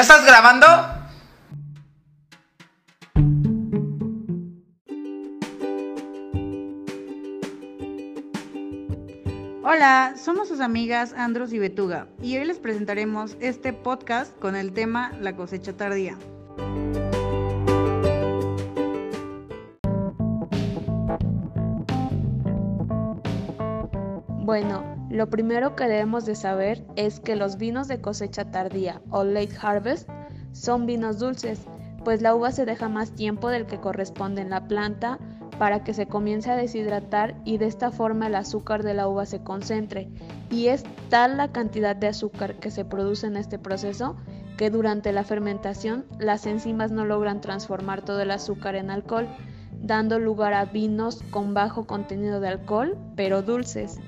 ¿Ya estás grabando? Hola, somos sus amigas Andros y Betuga y hoy les presentaremos este podcast con el tema La cosecha tardía. Bueno, lo primero que debemos de saber es que los vinos de cosecha tardía o late harvest son vinos dulces, pues la uva se deja más tiempo del que corresponde en la planta para que se comience a deshidratar y de esta forma el azúcar de la uva se concentre. Y es tal la cantidad de azúcar que se produce en este proceso que durante la fermentación las enzimas no logran transformar todo el azúcar en alcohol, dando lugar a vinos con bajo contenido de alcohol, pero dulces.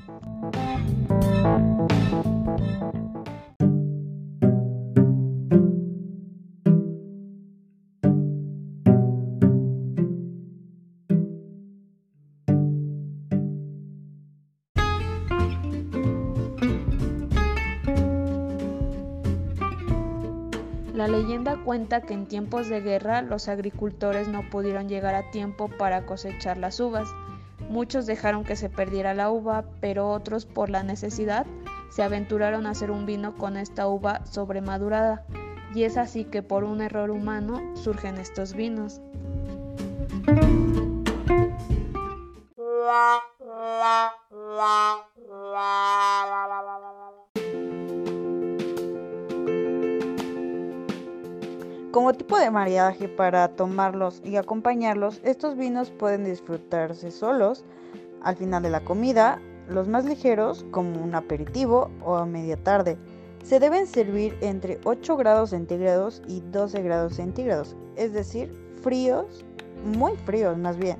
La leyenda cuenta que en tiempos de guerra los agricultores no pudieron llegar a tiempo para cosechar las uvas. Muchos dejaron que se perdiera la uva, pero otros por la necesidad se aventuraron a hacer un vino con esta uva sobremadurada. Y es así que por un error humano surgen estos vinos. Como tipo de maridaje para tomarlos y acompañarlos, estos vinos pueden disfrutarse solos al final de la comida, los más ligeros como un aperitivo o a media tarde. Se deben servir entre 8 grados centígrados y 12 grados centígrados, es decir, fríos, muy fríos más bien.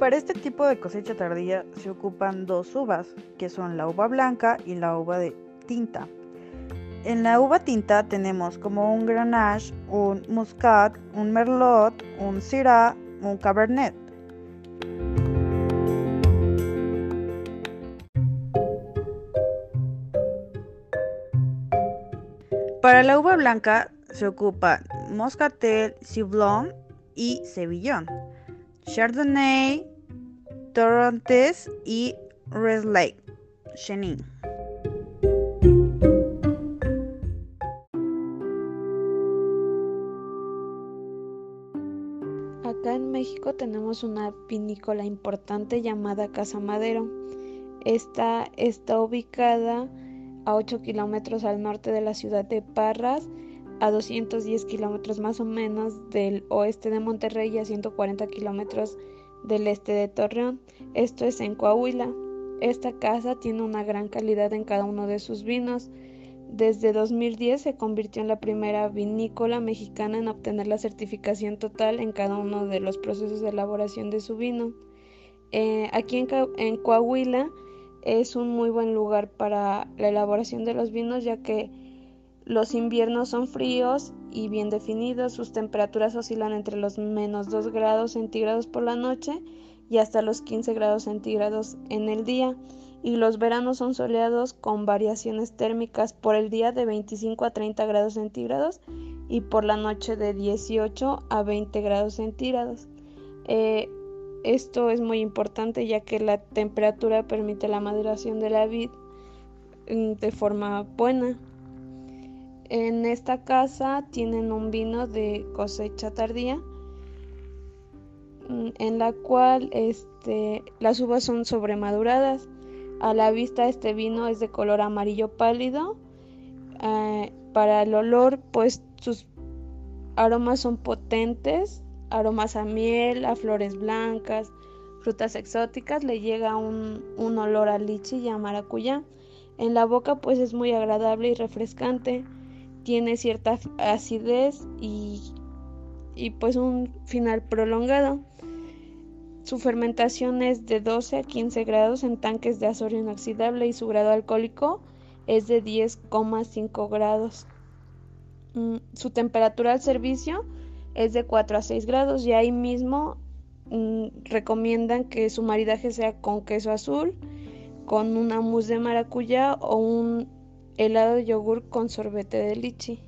Para este tipo de cosecha tardía se ocupan dos uvas, que son la uva blanca y la uva de tinta. En la uva tinta tenemos como un Grenache, un Muscat, un Merlot, un Syrah, un Cabernet. Para la uva blanca se ocupa Moscatel, Ciblon y Sevillón. Chardonnay, Torrontés y Riesling Chenin. Acá en México tenemos una vinícola importante llamada Casa Madero. Esta está ubicada a 8 kilómetros al norte de la ciudad de Parras, a 210 kilómetros más o menos del oeste de Monterrey y a 140 kilómetros del este de Torreón. Esto es en Coahuila. Esta casa tiene una gran calidad en cada uno de sus vinos. Desde 2010 se convirtió en la primera vinícola mexicana en obtener la certificación total en cada uno de los procesos de elaboración de su vino. Eh, aquí en, en Coahuila es un muy buen lugar para la elaboración de los vinos ya que los inviernos son fríos y bien definidos, sus temperaturas oscilan entre los menos 2 grados centígrados por la noche y hasta los 15 grados centígrados en el día, y los veranos son soleados con variaciones térmicas por el día de 25 a 30 grados centígrados y por la noche de 18 a 20 grados centígrados. Eh, esto es muy importante ya que la temperatura permite la maduración de la vid mm, de forma buena. En esta casa tienen un vino de cosecha tardía mm, en la cual este, las uvas son sobremaduradas. A la vista este vino es de color amarillo pálido. Eh, para el olor pues sus aromas son potentes, aromas a miel, a flores blancas, frutas exóticas, le llega un, un olor a lichi y a maracuyá. En la boca pues es muy agradable y refrescante, tiene cierta acidez y, y pues un final prolongado. Su fermentación es de 12 a 15 grados en tanques de acero inoxidable y su grado alcohólico es de 10,5 grados. Mm, su temperatura al servicio es de 4 a 6 grados y ahí mismo mm, recomiendan que su maridaje sea con queso azul, con una mousse de maracuyá o un helado de yogur con sorbete de lichi.